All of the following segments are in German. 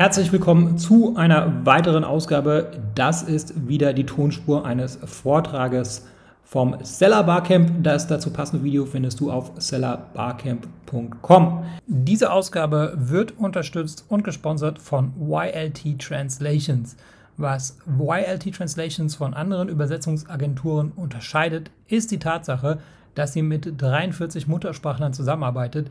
Herzlich willkommen zu einer weiteren Ausgabe. Das ist wieder die Tonspur eines Vortrages vom Seller Barcamp. Das dazu passende Video findest du auf sellerbarcamp.com. Diese Ausgabe wird unterstützt und gesponsert von YLT Translations. Was YLT Translations von anderen Übersetzungsagenturen unterscheidet, ist die Tatsache, dass sie mit 43 Muttersprachlern zusammenarbeitet,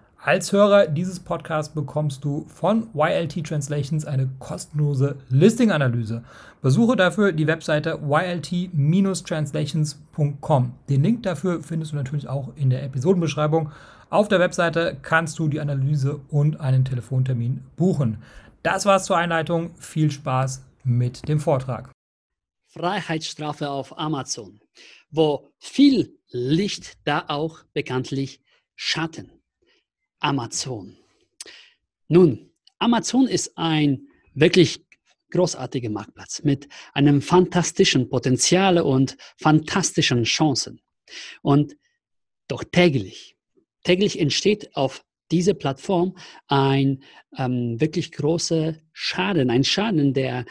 Als Hörer dieses Podcasts bekommst du von YLT Translations eine kostenlose Listing-Analyse. Besuche dafür die Webseite ylt-translations.com. Den Link dafür findest du natürlich auch in der Episodenbeschreibung. Auf der Webseite kannst du die Analyse und einen Telefontermin buchen. Das war's zur Einleitung. Viel Spaß mit dem Vortrag. Freiheitsstrafe auf Amazon. Wo viel Licht, da auch bekanntlich Schatten. Amazon. Nun, Amazon ist ein wirklich großartiger Marktplatz mit einem fantastischen Potenzial und fantastischen Chancen. Und doch täglich, täglich entsteht auf dieser Plattform ein ähm, wirklich großer Schaden, ein Schaden, der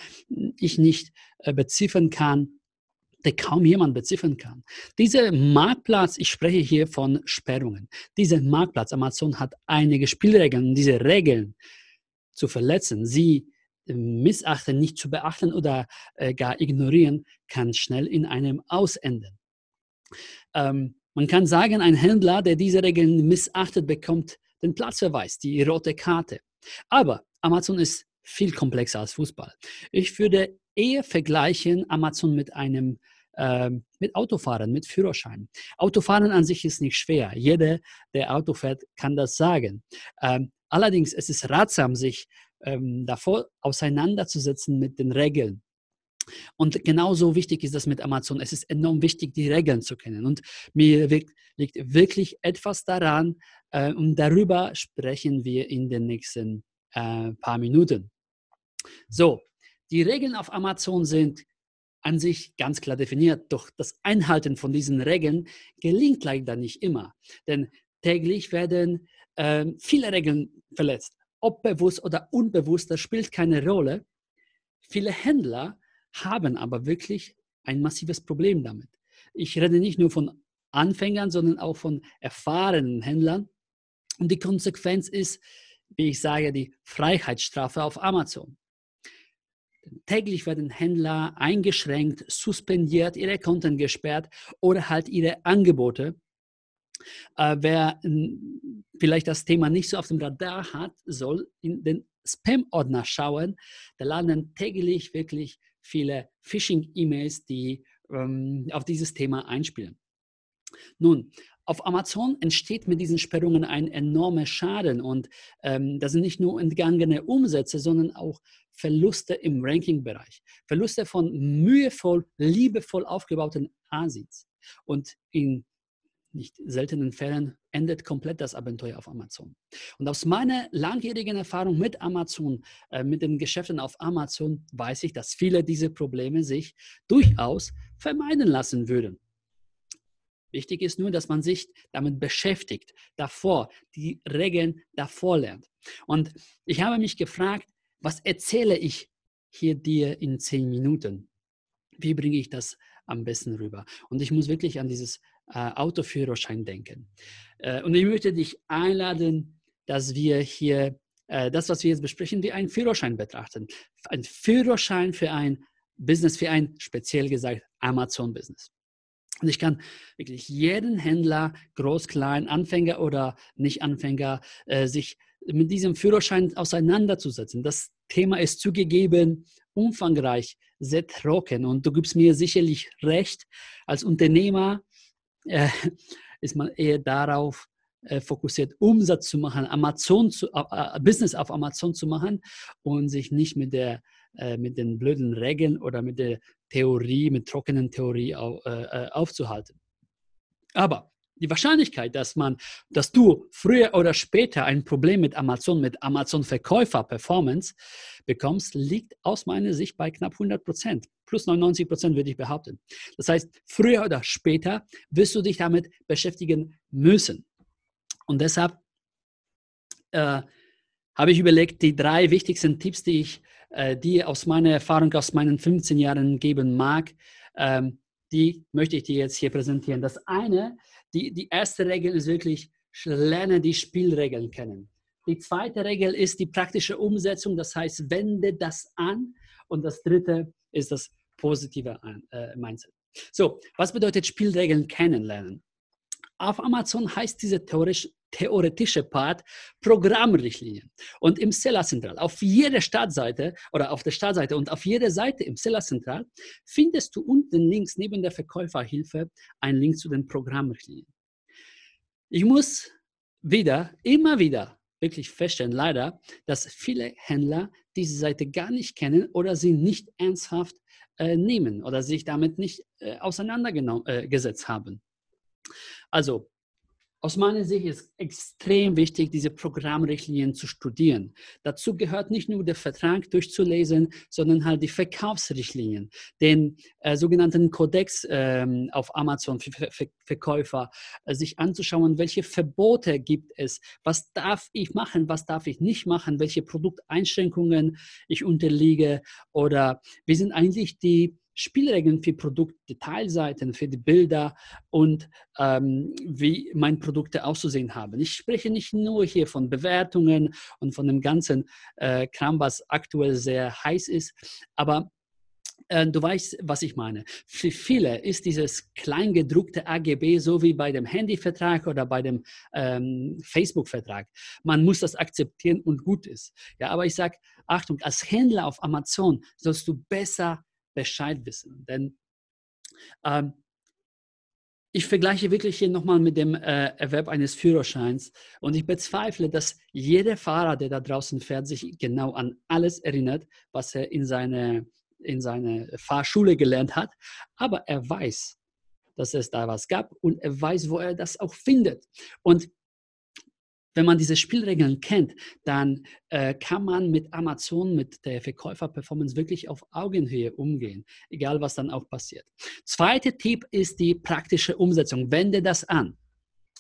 ich nicht äh, beziffern kann, der kaum jemand beziffern kann. Dieser Marktplatz, ich spreche hier von Sperrungen, dieser Marktplatz, Amazon hat einige Spielregeln, diese Regeln zu verletzen, sie äh, missachten, nicht zu beachten oder äh, gar ignorieren, kann schnell in einem Ausenden. Ähm, man kann sagen, ein Händler, der diese Regeln missachtet, bekommt den Platzverweis, die rote Karte. Aber Amazon ist viel komplexer als Fußball. Ich würde eher vergleichen Amazon mit einem äh, mit Autofahren, mit Führerschein. Autofahren an sich ist nicht schwer. Jeder, der Auto fährt, kann das sagen. Ähm, allerdings ist es ratsam, sich ähm, davor auseinanderzusetzen mit den Regeln. Und genauso wichtig ist das mit Amazon. Es ist enorm wichtig, die Regeln zu kennen. Und mir liegt wirklich etwas daran, äh, und darüber sprechen wir in den nächsten äh, paar Minuten. So, die Regeln auf Amazon sind an sich ganz klar definiert, doch das Einhalten von diesen Regeln gelingt leider nicht immer. Denn täglich werden äh, viele Regeln verletzt. Ob bewusst oder unbewusst, das spielt keine Rolle. Viele Händler haben aber wirklich ein massives Problem damit. Ich rede nicht nur von Anfängern, sondern auch von erfahrenen Händlern. Und die Konsequenz ist, wie ich sage, die Freiheitsstrafe auf Amazon. Täglich werden Händler eingeschränkt, suspendiert, ihre Konten gesperrt oder halt ihre Angebote. Äh, wer vielleicht das Thema nicht so auf dem Radar hat, soll in den Spam-Ordner schauen. Da landen täglich wirklich viele Phishing-E-Mails, die ähm, auf dieses Thema einspielen. Nun, auf Amazon entsteht mit diesen Sperrungen ein enormer Schaden und ähm, das sind nicht nur entgangene Umsätze, sondern auch Verluste im Ranking-Bereich. Verluste von mühevoll, liebevoll aufgebauten Asins. Und in nicht seltenen Fällen endet komplett das Abenteuer auf Amazon. Und aus meiner langjährigen Erfahrung mit Amazon, äh, mit den Geschäften auf Amazon, weiß ich, dass viele dieser Probleme sich durchaus vermeiden lassen würden. Wichtig ist nur, dass man sich damit beschäftigt, davor, die Regeln davor lernt. Und ich habe mich gefragt, was erzähle ich hier dir in zehn Minuten? Wie bringe ich das am besten rüber? Und ich muss wirklich an dieses äh, Autoführerschein denken. Äh, und ich möchte dich einladen, dass wir hier äh, das, was wir jetzt besprechen, wie einen Führerschein betrachten. Ein Führerschein für ein Business, für ein speziell gesagt Amazon-Business. Und ich kann wirklich jeden Händler, groß, klein, Anfänger oder Nicht-Anfänger, äh, sich mit diesem Führerschein auseinanderzusetzen. Das Thema ist zugegeben umfangreich, sehr trocken und du gibst mir sicherlich recht. Als Unternehmer äh, ist man eher darauf äh, fokussiert, Umsatz zu machen, Amazon zu, äh, Business auf Amazon zu machen und sich nicht mit der äh, mit den blöden Regeln oder mit der Theorie, mit trockenen Theorie auf, äh, äh, aufzuhalten. Aber die Wahrscheinlichkeit, dass man, dass du früher oder später ein Problem mit Amazon, mit Amazon Verkäufer Performance bekommst, liegt aus meiner Sicht bei knapp 100 Prozent. Plus 99 Prozent würde ich behaupten. Das heißt, früher oder später wirst du dich damit beschäftigen müssen. Und deshalb äh, habe ich überlegt, die drei wichtigsten Tipps, die ich äh, dir aus meiner Erfahrung, aus meinen 15 Jahren geben mag, ähm, die möchte ich dir jetzt hier präsentieren. Das eine, die, die erste Regel ist wirklich, lerne die Spielregeln kennen. Die zweite Regel ist die praktische Umsetzung, das heißt, wende das an. Und das dritte ist das positive äh, Mindset. So, was bedeutet Spielregeln kennenlernen? Auf Amazon heißt diese theoretisch, theoretische Part Programmrichtlinien. Und im Seller Central, auf jeder Startseite oder auf der Startseite und auf jeder Seite im Seller Central findest du unten links neben der Verkäuferhilfe einen Link zu den Programmrichtlinien. Ich muss wieder, immer wieder wirklich feststellen, leider, dass viele Händler diese Seite gar nicht kennen oder sie nicht ernsthaft äh, nehmen oder sich damit nicht äh, auseinandergesetzt äh, haben. Also aus meiner Sicht ist extrem wichtig, diese Programmrichtlinien zu studieren. Dazu gehört nicht nur der Vertrag durchzulesen, sondern halt die Verkaufsrichtlinien, den äh, sogenannten Kodex ähm, auf Amazon für Ver Ver Verkäufer, äh, sich anzuschauen, welche Verbote gibt es, was darf ich machen, was darf ich nicht machen, welche Produkteinschränkungen ich unterliege oder wie sind eigentlich die Spielregeln für Produktdetailseiten, für die Bilder und ähm, wie meine Produkte auszusehen haben. Ich spreche nicht nur hier von Bewertungen und von dem ganzen äh, Kram, was aktuell sehr heiß ist, aber äh, Du weißt, was ich meine. Für viele ist dieses kleingedruckte AGB so wie bei dem Handyvertrag oder bei dem ähm, Facebook-Vertrag. Man muss das akzeptieren und gut ist. Ja, aber ich sage, Achtung, als Händler auf Amazon sollst du besser Bescheid wissen. Denn ähm, ich vergleiche wirklich hier nochmal mit dem äh, Erwerb eines Führerscheins und ich bezweifle, dass jeder Fahrer, der da draußen fährt, sich genau an alles erinnert, was er in seiner in seine Fahrschule gelernt hat. Aber er weiß, dass es da was gab und er weiß, wo er das auch findet. Und wenn man diese Spielregeln kennt, dann äh, kann man mit Amazon, mit der Verkäuferperformance wirklich auf Augenhöhe umgehen, egal was dann auch passiert. Zweiter Tipp ist die praktische Umsetzung. Wende das an.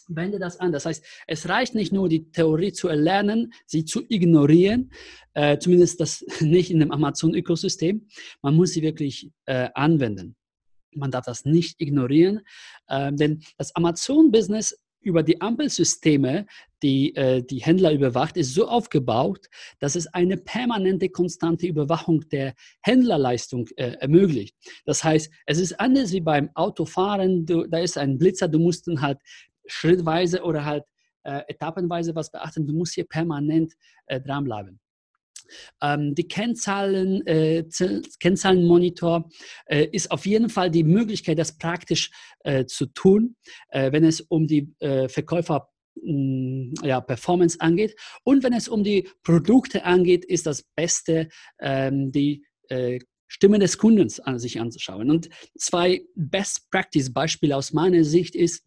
Wende das an. Das heißt, es reicht nicht nur, die Theorie zu erlernen, sie zu ignorieren, äh, zumindest das nicht in dem Amazon-Ökosystem. Man muss sie wirklich äh, anwenden. Man darf das nicht ignorieren, äh, denn das Amazon-Business über die Ampelsysteme, die äh, die Händler überwacht, ist so aufgebaut, dass es eine permanente, konstante Überwachung der Händlerleistung äh, ermöglicht. Das heißt, es ist anders wie beim Autofahren, du, da ist ein Blitzer, du musst dann halt schrittweise oder halt äh, etappenweise was beachten, du musst hier permanent äh, dranbleiben. Ähm, die Kennzahlen, äh, Kennzahlenmonitor äh, ist auf jeden Fall die Möglichkeit, das praktisch äh, zu tun, äh, wenn es um die äh, Verkäufer ja, Performance angeht. Und wenn es um die Produkte angeht, ist das Beste, ähm, die äh, Stimme des Kundens an sich anzuschauen. Und zwei Best Practice Beispiele aus meiner Sicht ist,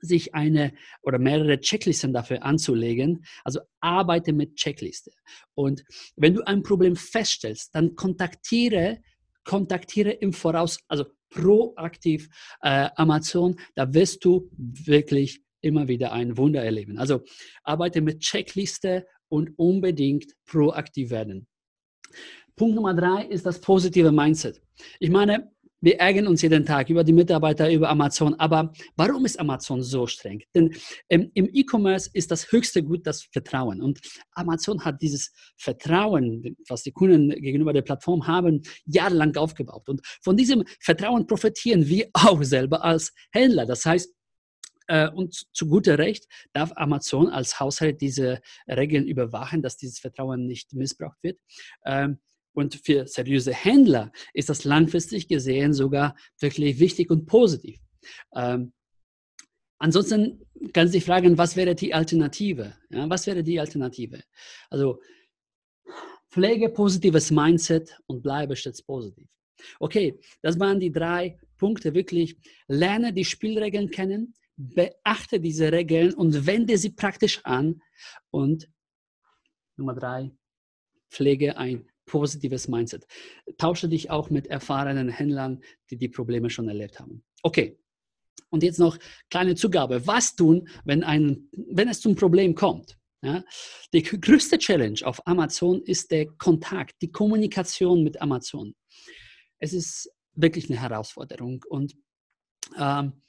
sich eine oder mehrere Checklisten dafür anzulegen. Also arbeite mit Checkliste. Und wenn du ein Problem feststellst, dann kontaktiere, kontaktiere im Voraus, also proaktiv äh, Amazon. Da wirst du wirklich immer wieder ein Wunder erleben. Also arbeite mit Checkliste und unbedingt proaktiv werden. Punkt Nummer drei ist das positive Mindset. Ich meine, wir ärgern uns jeden Tag über die Mitarbeiter, über Amazon. Aber warum ist Amazon so streng? Denn ähm, im E-Commerce ist das höchste Gut das Vertrauen. Und Amazon hat dieses Vertrauen, was die Kunden gegenüber der Plattform haben, jahrelang aufgebaut. Und von diesem Vertrauen profitieren wir auch selber als Händler. Das heißt, äh, und zu guter Recht darf Amazon als Haushalt diese Regeln überwachen, dass dieses Vertrauen nicht missbraucht wird. Ähm, und für seriöse Händler ist das langfristig gesehen sogar wirklich wichtig und positiv. Ähm, ansonsten kann sich fragen, was wäre die Alternative? Ja, was wäre die Alternative? Also pflege positives Mindset und bleibe stets positiv. Okay, das waren die drei Punkte wirklich. Lerne die Spielregeln kennen, beachte diese Regeln und wende sie praktisch an. Und Nummer drei, pflege ein positives Mindset. Tausche dich auch mit erfahrenen Händlern, die die Probleme schon erlebt haben. Okay. Und jetzt noch kleine Zugabe. Was tun, wenn, ein, wenn es zum Problem kommt? Ja? Die größte Challenge auf Amazon ist der Kontakt, die Kommunikation mit Amazon. Es ist wirklich eine Herausforderung. Und ähm,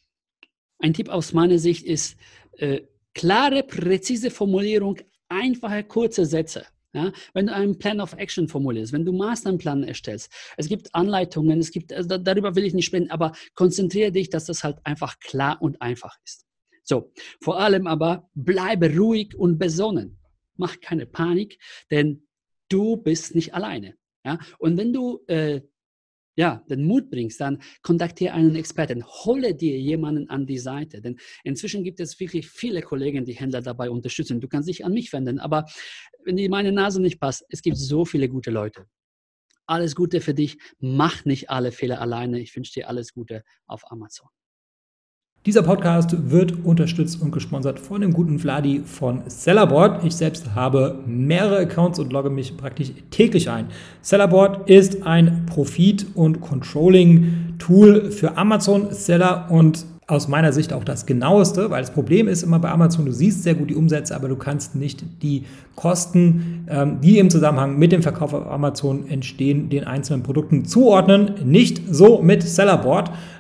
ein Tipp aus meiner Sicht ist äh, klare, präzise Formulierung, einfache, kurze Sätze. Ja, wenn du einen Plan of Action formulierst, wenn du Masterplan erstellst, es gibt Anleitungen, es gibt, also darüber will ich nicht sprechen, aber konzentriere dich, dass das halt einfach klar und einfach ist. So, vor allem aber bleibe ruhig und besonnen. Mach keine Panik, denn du bist nicht alleine. Ja? Und wenn du äh, ja, den Mut bringst, dann kontaktiere einen Experten, hole dir jemanden an die Seite, denn inzwischen gibt es wirklich viele Kollegen, die Händler dabei unterstützen. Du kannst dich an mich wenden, aber wenn dir meine Nase nicht passt, es gibt so viele gute Leute. Alles Gute für dich, mach nicht alle Fehler alleine. Ich wünsche dir alles Gute auf Amazon. Dieser Podcast wird unterstützt und gesponsert von dem guten Vladi von Sellerboard. Ich selbst habe mehrere Accounts und logge mich praktisch täglich ein. Sellerboard ist ein Profit- und Controlling-Tool für Amazon-Seller und aus meiner Sicht auch das genaueste, weil das Problem ist immer bei Amazon, du siehst sehr gut die Umsätze, aber du kannst nicht die Kosten, ähm, die im Zusammenhang mit dem Verkauf auf Amazon entstehen, den einzelnen Produkten zuordnen. Nicht so mit Sellerboard.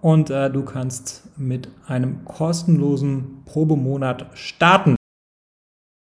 und äh, du kannst mit einem kostenlosen Probemonat starten.